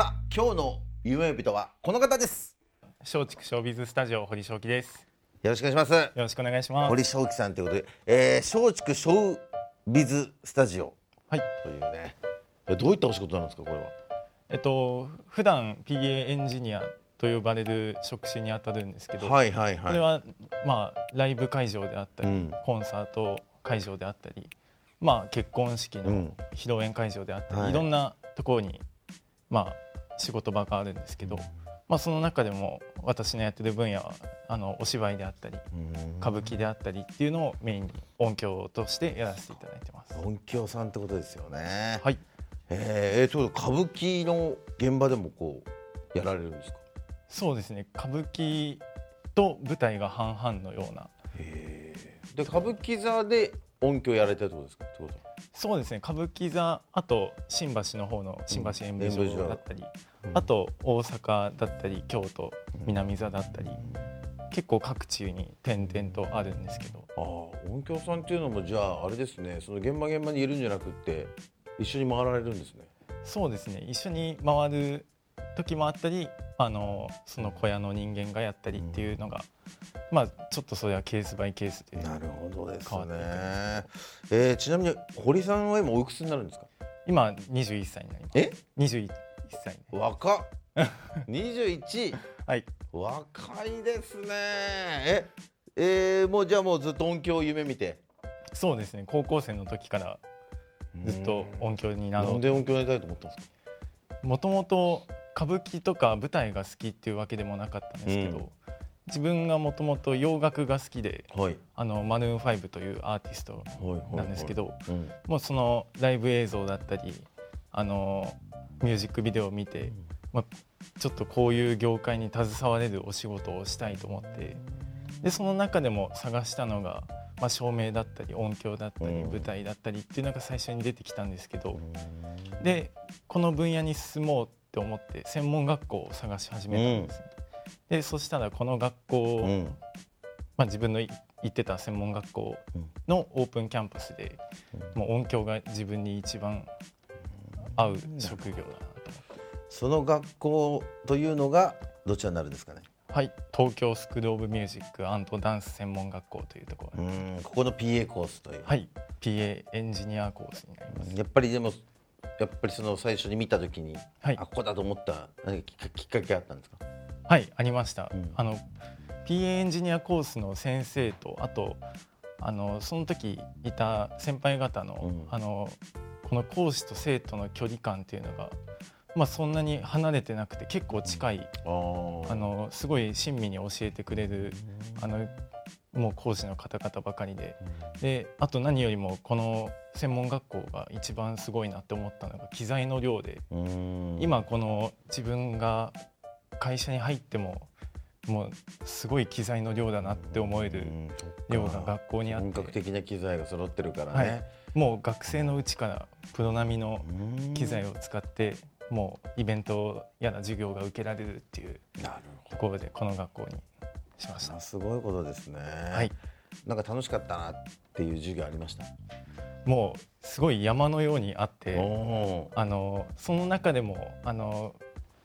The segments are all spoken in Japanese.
さあ今日の夢人はこの方です。松竹ショービズスタジオ堀正樹です。よろしくお願いします。よろしくお願いします。堀正樹さんということで、えー、松竹ショービズスタジオ。はい。というね。えどういったお仕事なんですかこれは？えっと普段 PA エンジニアと呼ばれる職種に当たるんですけど、はいはいはい。これはまあライブ会場であったり、うん。コンサート会場であったり、まあ結婚式のうん。披露宴会場であったり、はい。い、ろんなところにまあ仕事場があるんですけど、まあその中でも私のやってる分野はあのお芝居であったりうん。歌舞伎であったりっていうのをメインに音響としてやらせていただいてます。音響さんってことですよね。はい。えー、えー、そう歌舞伎の現場でもこうやられるんですか？そうですね。歌舞伎と舞台が半々のような。で歌舞伎座で音響やられてるってことですか？ってことそうですね。歌舞伎座あと新橋の方の新橋演舞場場。だったり、うん。あと大阪だったり京都南座だったり、結構各地に点々とあるんですけど。ああ音響さんっていうのもじゃああれですね。その現場現場にいるんじゃなくって一緒に回られるんですね。そうですね。一緒に回る時もあったりあのその小屋の人間がやったりっていうのが、まあちょっとそれはケースバイケースでなるほどですね。くえー、ちなみに堀さんは今おいくつになるんですか？今21歳になります。え？21歳。ね若っ。21はい。若いですね。え？えー、もうじゃあもうずっと音響を夢見て？そうですね。高校生の時からずっと音響になろうなんで音響やりたいと思ったんですか？もともと歌舞伎とか舞台が好きっていうわけでもなかったんですけど、うん。自分がもともと洋楽が好きではい。あのマヌーン5というアーティストなんですけど、うん。もうそのライブ映像だったりあのミュージックビデオを見て、まあ、ちょっとこういう業界に携われるお仕事をしたいと思ってでその中でも探したのが、まあ、照明だったり音響だったりうん。舞台だったりっていうのが最初に出てきたんですけど、でこの分野に進もうって思って専門学校を探し始めたんですね。でそしたらこの学校を、うん。まあ、自分のい行ってた専門学校のオープンキャンパスで、もう音響が自分に一番合う職業だなと思って、その学校というのがどちらになるんですかね？はい、東京スクール・オブ・ミュージックダンス専門学校というところ、うん。ここの PA コースという、はい。PA エンジニアコースになります、やっぱりでもやっぱりその最初に見た時に、はい。あここだと思った何かきっかけあったんですか？はいありました、ん。あの PA エンジニアコースの先生とあとあのその時いた先輩方の,、うん。あのこの講師と生徒の距離感っていうのが、まあ、そんなに離れてなくて結構近い、あー。あのすごい親身に教えてくれるあのもう講師の方々ばかりで。であと何よりもこの専門学校が一番すごいなって思ったのが機材の量で。うん。今この自分が会社に入ってももうすごい機材の量だなって思えるうん量が学校にあ本格って的な機材が揃ってるからはねい、もう学生のうちからプロ並みのうん。機材を使ってもうイベントやら授業が受けられるっていうところでこの学校にしました。すごいことですね、はい、なんか楽しかったなっていう授業ありました？もうすごい山のようにあってあのその中でもあの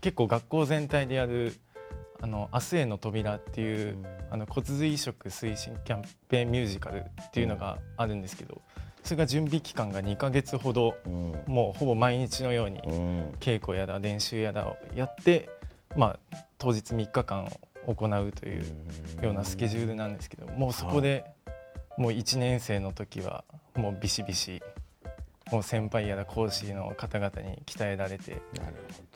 結構学校全体でやる「あの明日への扉」っていう、あの骨髄移植推進キャンペーンミュージカルっていうのがあるんですけど、それが準備期間が2ヶ月ほどうん。もうほぼ毎日のようにうん。稽古やら練習やらをやって、まあ、当日3日間行うというようなスケジュールなんですけどもうそこでもう1年生の時はもうビシビシもう先輩やら講師の方々に鍛えられて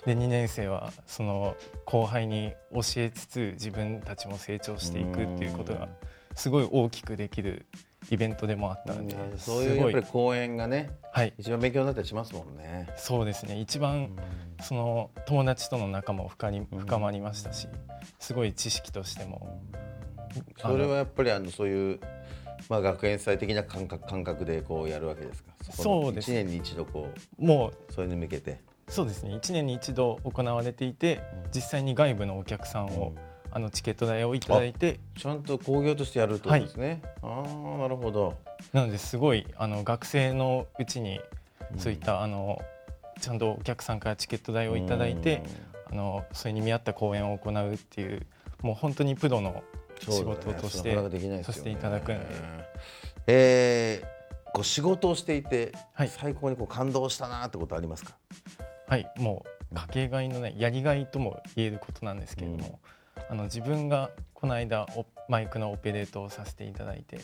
で2年生はその後輩に教えつつ自分たちも成長していくっていうことがすごい大きくできるイベントでもあったのでそういうやっぱり講演がねはい。一番勉強になったりしますもんね。そうですね。一番その友達との仲も深に深まりましたしすごい知識としてもそれはやっぱりあのそういうまあ学園祭的な感覚感覚でこうやるわけですか？そうです一年に一度こもううそれに向けて。そうですね。1年に一度行われていて実際に外部のお客さんをあのチケット代をいただいてちゃんと工業としてやるってことですね。ああなるほど。なのですごいあの学生のうちにそういったあのちゃんとお客さんからチケット代をいただいてあのそれに見合った講演を行うっていうもう本当にプロの仕事としてね。させていただくんで。えー、こう仕事をしていて、はい。最高にこう感動したなってことありますか？はいもうかけがえのないやりがいとも言えることなんですけれども、あの自分がこの間おマイクのオペレートをさせていただいて、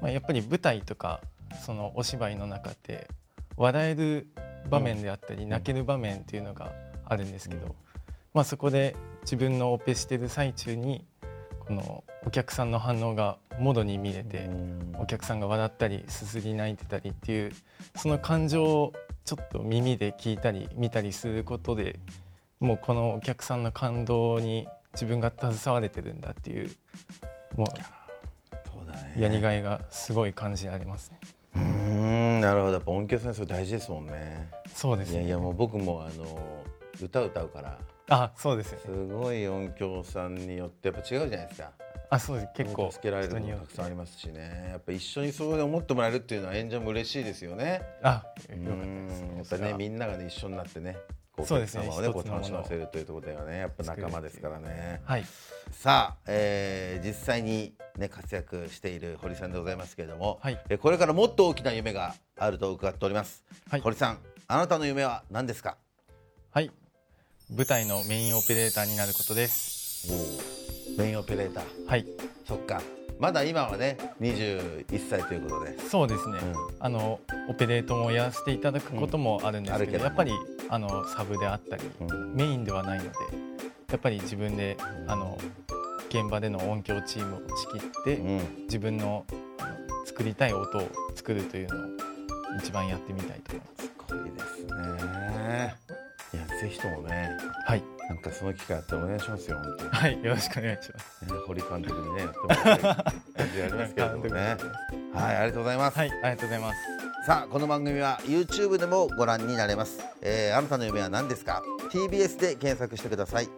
まあ、やっぱり舞台とかそのお芝居の中って笑える場面であったり、泣ける場面っていうのがあるんですけど、まあ、そこで自分のオペしてる最中にこのお客さんの反応がもろに見れて、お客さんが笑ったりすすり泣いてたりっていうその感情をちょっと耳で聞いたり見たりすることでもうこのお客さんの感動に自分が携われてるんだっていうもそうだね。うやりがいがすごい感じられますね。うーんなるほど。やっぱ音響さんそれ大事ですもんね。そうですね。いやいやもう僕もあの歌歌うからあそうですね。すごい音響さんによってやっぱ違うじゃないですか。あそうです。結構助けられるもたくさんありますしね。やっぱ一緒にそう思ってもらえるっていうのは演者も嬉しいですよね。あようかったです。んやっぱねみんながね一緒になってねこうそうですね。ねこう楽しませるというところではねやっぱ仲間ですからね。はい。さあ、えー実際にね活躍している堀さんでございますけれども、はい。えこれからもっと大きな夢があると伺っております。はい。堀さんあなたの夢は何ですか？はい。舞台のメインオペレーターになることです。メインオペレーター。はい。そっかまだ今はね21歳ということで。そうですね、うんあのオペレートもやらせていただくこともあるんですけど,、うんやっぱりあのサブであったり、うんメインではないのでやっぱり自分であの現場での音響チームを仕切って、うん自分の作りたい音を作るというのを一番やってみたいと思います。すごいですね。ぜひともねはい、なんかその機会あったらお願いしますよ本当に。はい、よろしくお願いします。ね堀監督にねやってもらいたい感じありますけれどもね。はいありがとうございます。はい、ありがとうございます。さあこの番組は YouTube でもご覧になれます、えーあなたの夢は何ですか？TBS で検索してください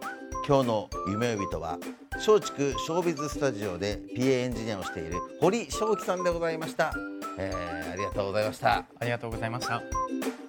今日の夢呼びとは松竹ショービズスタジオで PA エンジニアをしている堀正樹さんでございました、えーありがとうございましたありがとうございました。